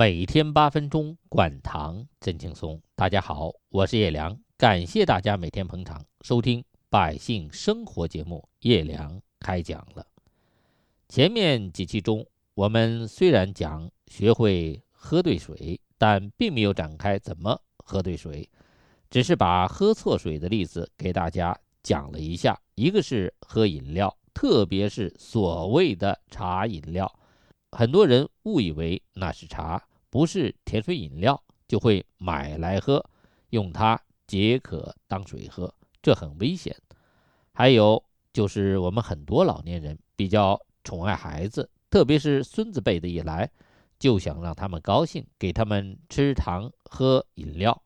每天八分钟，管糖真轻松。大家好，我是叶良，感谢大家每天捧场收听《百姓生活》节目。叶良开讲了。前面几期中，我们虽然讲学会喝对水，但并没有展开怎么喝对水，只是把喝错水的例子给大家讲了一下。一个是喝饮料，特别是所谓的茶饮料。很多人误以为那是茶，不是甜水饮料，就会买来喝，用它解渴当水喝，这很危险。还有就是我们很多老年人比较宠爱孩子，特别是孙子辈的一来，就想让他们高兴，给他们吃糖喝饮料，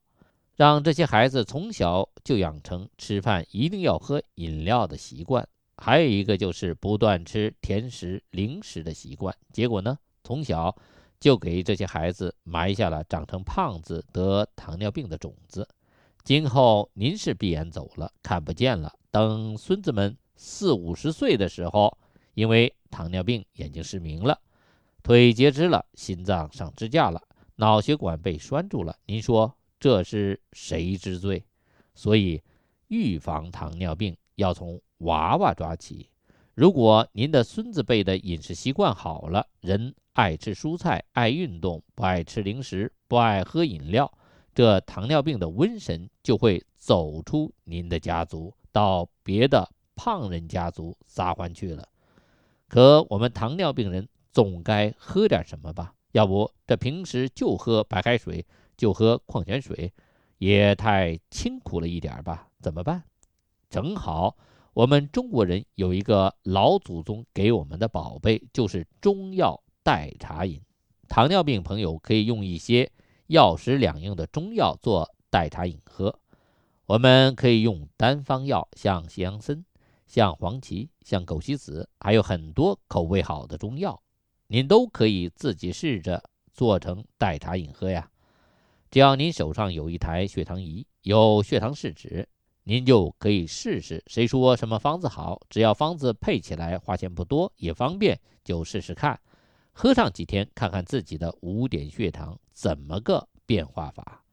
让这些孩子从小就养成吃饭一定要喝饮料的习惯。还有一个就是不断吃甜食、零食的习惯，结果呢，从小就给这些孩子埋下了长成胖子、得糖尿病的种子。今后您是闭眼走了，看不见了。等孙子们四五十岁的时候，因为糖尿病眼睛失明了，腿截肢了，心脏上支架了，脑血管被拴住了，您说这是谁之罪？所以，预防糖尿病要从。娃娃抓起，如果您的孙子辈的饮食习惯好了，人爱吃蔬菜，爱运动，不爱吃零食，不爱喝饮料，这糖尿病的瘟神就会走出您的家族，到别的胖人家族撒欢去了。可我们糖尿病人总该喝点什么吧？要不这平时就喝白开水，就喝矿泉水，也太清苦了一点吧？怎么办？正好。我们中国人有一个老祖宗给我们的宝贝，就是中药代茶饮。糖尿病朋友可以用一些药食两用的中药做代茶饮喝。我们可以用单方药，像西洋参、像黄芪、像枸杞子，还有很多口味好的中药，您都可以自己试着做成代茶饮喝呀。只要您手上有一台血糖仪，有血糖试纸。您就可以试试，谁说什么方子好？只要方子配起来花钱不多，也方便，就试试看。喝上几天，看看自己的五点血糖怎么个变化法。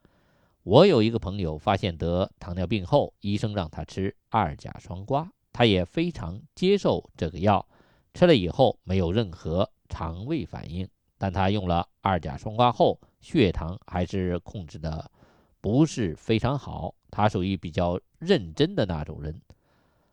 我有一个朋友发现得糖尿病后，医生让他吃二甲双胍，他也非常接受这个药，吃了以后没有任何肠胃反应。但他用了二甲双胍后，血糖还是控制的不是非常好。他属于比较认真的那种人，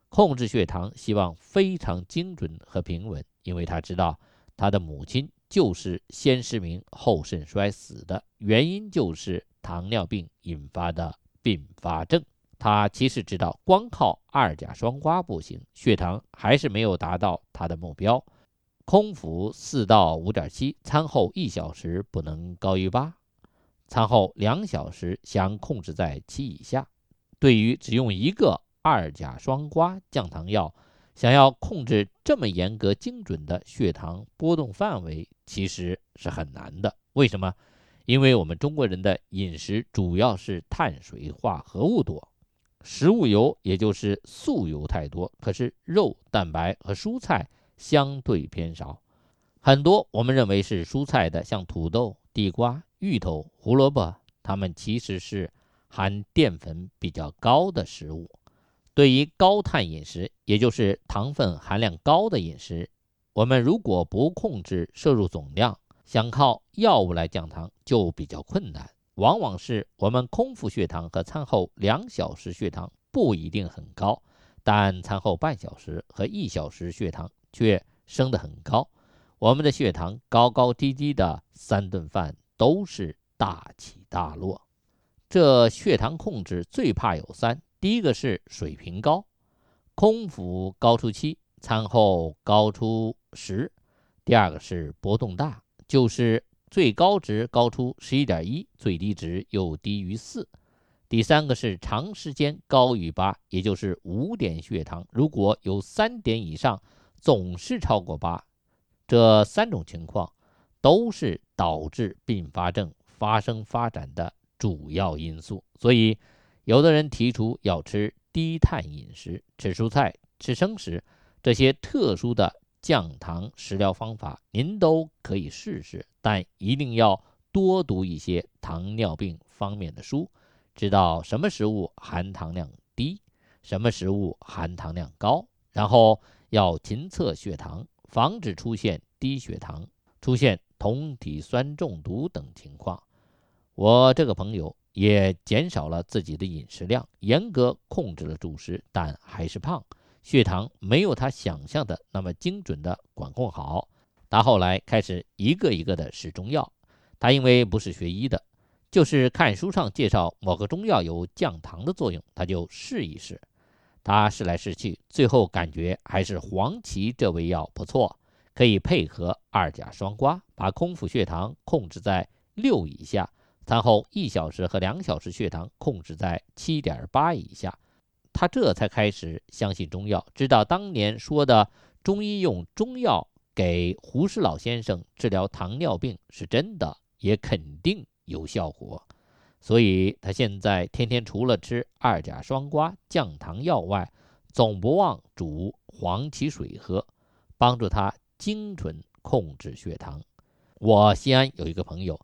控制血糖希望非常精准和平稳，因为他知道他的母亲就是先失明后肾衰死的，原因就是糖尿病引发的并发症。他其实知道光靠二甲双胍不行，血糖还是没有达到他的目标，空腹四到五点七，餐后一小时不能高于八。餐后两小时想控制在七以下。对于只用一个二甲双胍降糖药，想要控制这么严格精准的血糖波动范围，其实是很难的。为什么？因为我们中国人的饮食主要是碳水化合物多，食物油也就是素油太多，可是肉、蛋白和蔬菜相对偏少。很多我们认为是蔬菜的，像土豆、地瓜。芋头、胡萝卜，它们其实是含淀粉比较高的食物。对于高碳饮食，也就是糖分含量高的饮食，我们如果不控制摄入总量，想靠药物来降糖就比较困难。往往是我们空腹血糖和餐后两小时血糖不一定很高，但餐后半小时和一小时血糖却升得很高。我们的血糖高高低低的三顿饭。都是大起大落，这血糖控制最怕有三：第一个是水平高，空腹高出七，餐后高出十；第二个是波动大，就是最高值高出十一点一，最低值又低于四；第三个是长时间高于八，也就是五点血糖如果有三点以上，总是超过八。这三种情况。都是导致并发症发生发展的主要因素，所以有的人提出要吃低碳饮食、吃蔬菜、吃生食这些特殊的降糖食疗方法，您都可以试试，但一定要多读一些糖尿病方面的书，知道什么食物含糖量低，什么食物含糖量高，然后要勤测血糖，防止出现低血糖、出现酮体酸中毒等情况。我这个朋友也减少了自己的饮食量，严格控制了主食，但还是胖，血糖没有他想象的那么精准的管控好。他后来开始一个一个的试中药，他因为不是学医的，就是看书上介绍某个中药有降糖的作用，他就试一试。他试来试去，最后感觉还是黄芪这味药不错，可以配合二甲双胍，把空腹血糖控制在六以下。餐后一小时和两小时血糖控制在七点八以下，他这才开始相信中药，知道当年说的中医用中药给胡适老先生治疗糖尿病是真的，也肯定有效果。所以他现在天天除了吃二甲双胍降糖药外，总不忘煮黄芪水喝，帮助他精准控制血糖。我西安有一个朋友。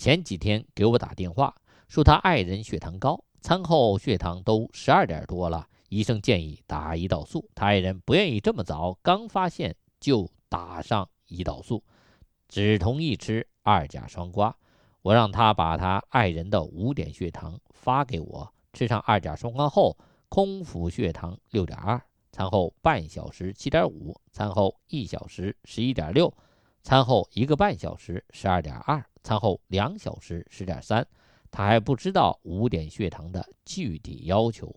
前几天给我打电话，说他爱人血糖高，餐后血糖都十二点多了，医生建议打胰岛素。他爱人不愿意这么早刚发现就打上胰岛素，只同意吃二甲双胍。我让他把他爱人的五点血糖发给我，吃上二甲双胍后，空腹血糖六点二，餐后半小时七点五，餐后一小时十一点六，餐后一个半小时十二点二。餐后两小时十点三，他还不知道五点血糖的具体要求，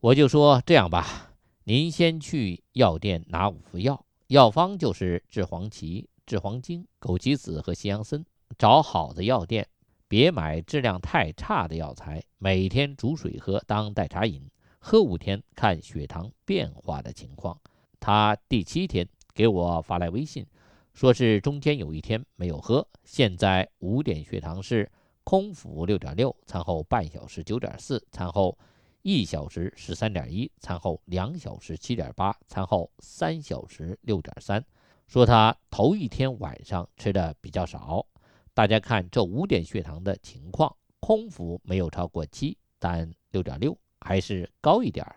我就说这样吧，您先去药店拿五副药，药方就是治黄芪、治黄精、枸杞子和西洋参，找好的药店，别买质量太差的药材，每天煮水喝当代茶饮，喝五天看血糖变化的情况。他第七天给我发来微信。说是中间有一天没有喝，现在五点血糖是空腹六点六，餐后半小时九点四，餐后一小时十三点一，餐后两小时七点八，餐后三小时六点三。说他头一天晚上吃的比较少，大家看这五点血糖的情况，空腹没有超过七，但六点六还是高一点儿，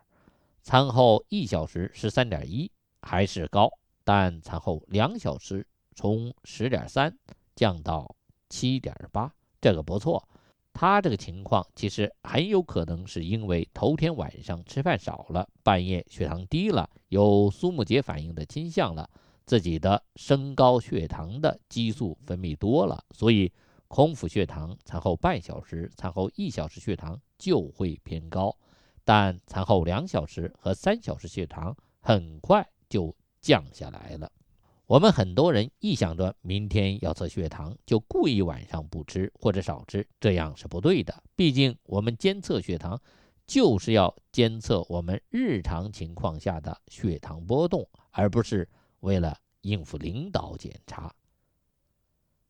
餐后一小时十三点一还是高。但餐后两小时从十点三降到七点八，这个不错。他这个情况其实很有可能是因为头天晚上吃饭少了，半夜血糖低了，有苏木杰反应的倾向了，自己的升高血糖的激素分泌多了，所以空腹血糖餐后半小时、餐后一小时血糖就会偏高，但餐后两小时和三小时血糖很快就。降下来了。我们很多人一想着明天要测血糖，就故意晚上不吃或者少吃，这样是不对的。毕竟我们监测血糖，就是要监测我们日常情况下的血糖波动，而不是为了应付领导检查。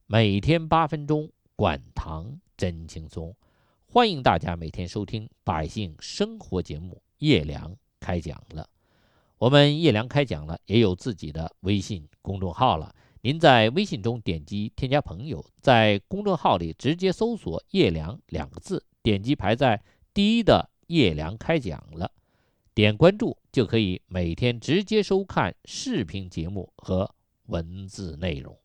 每天八分钟，管糖真轻松。欢迎大家每天收听《百姓生活》节目，叶良开讲了。我们叶良开讲了，也有自己的微信公众号了。您在微信中点击添加朋友，在公众号里直接搜索“叶良”两个字，点击排在第一的“叶良开讲了”，点关注就可以每天直接收看视频节目和文字内容。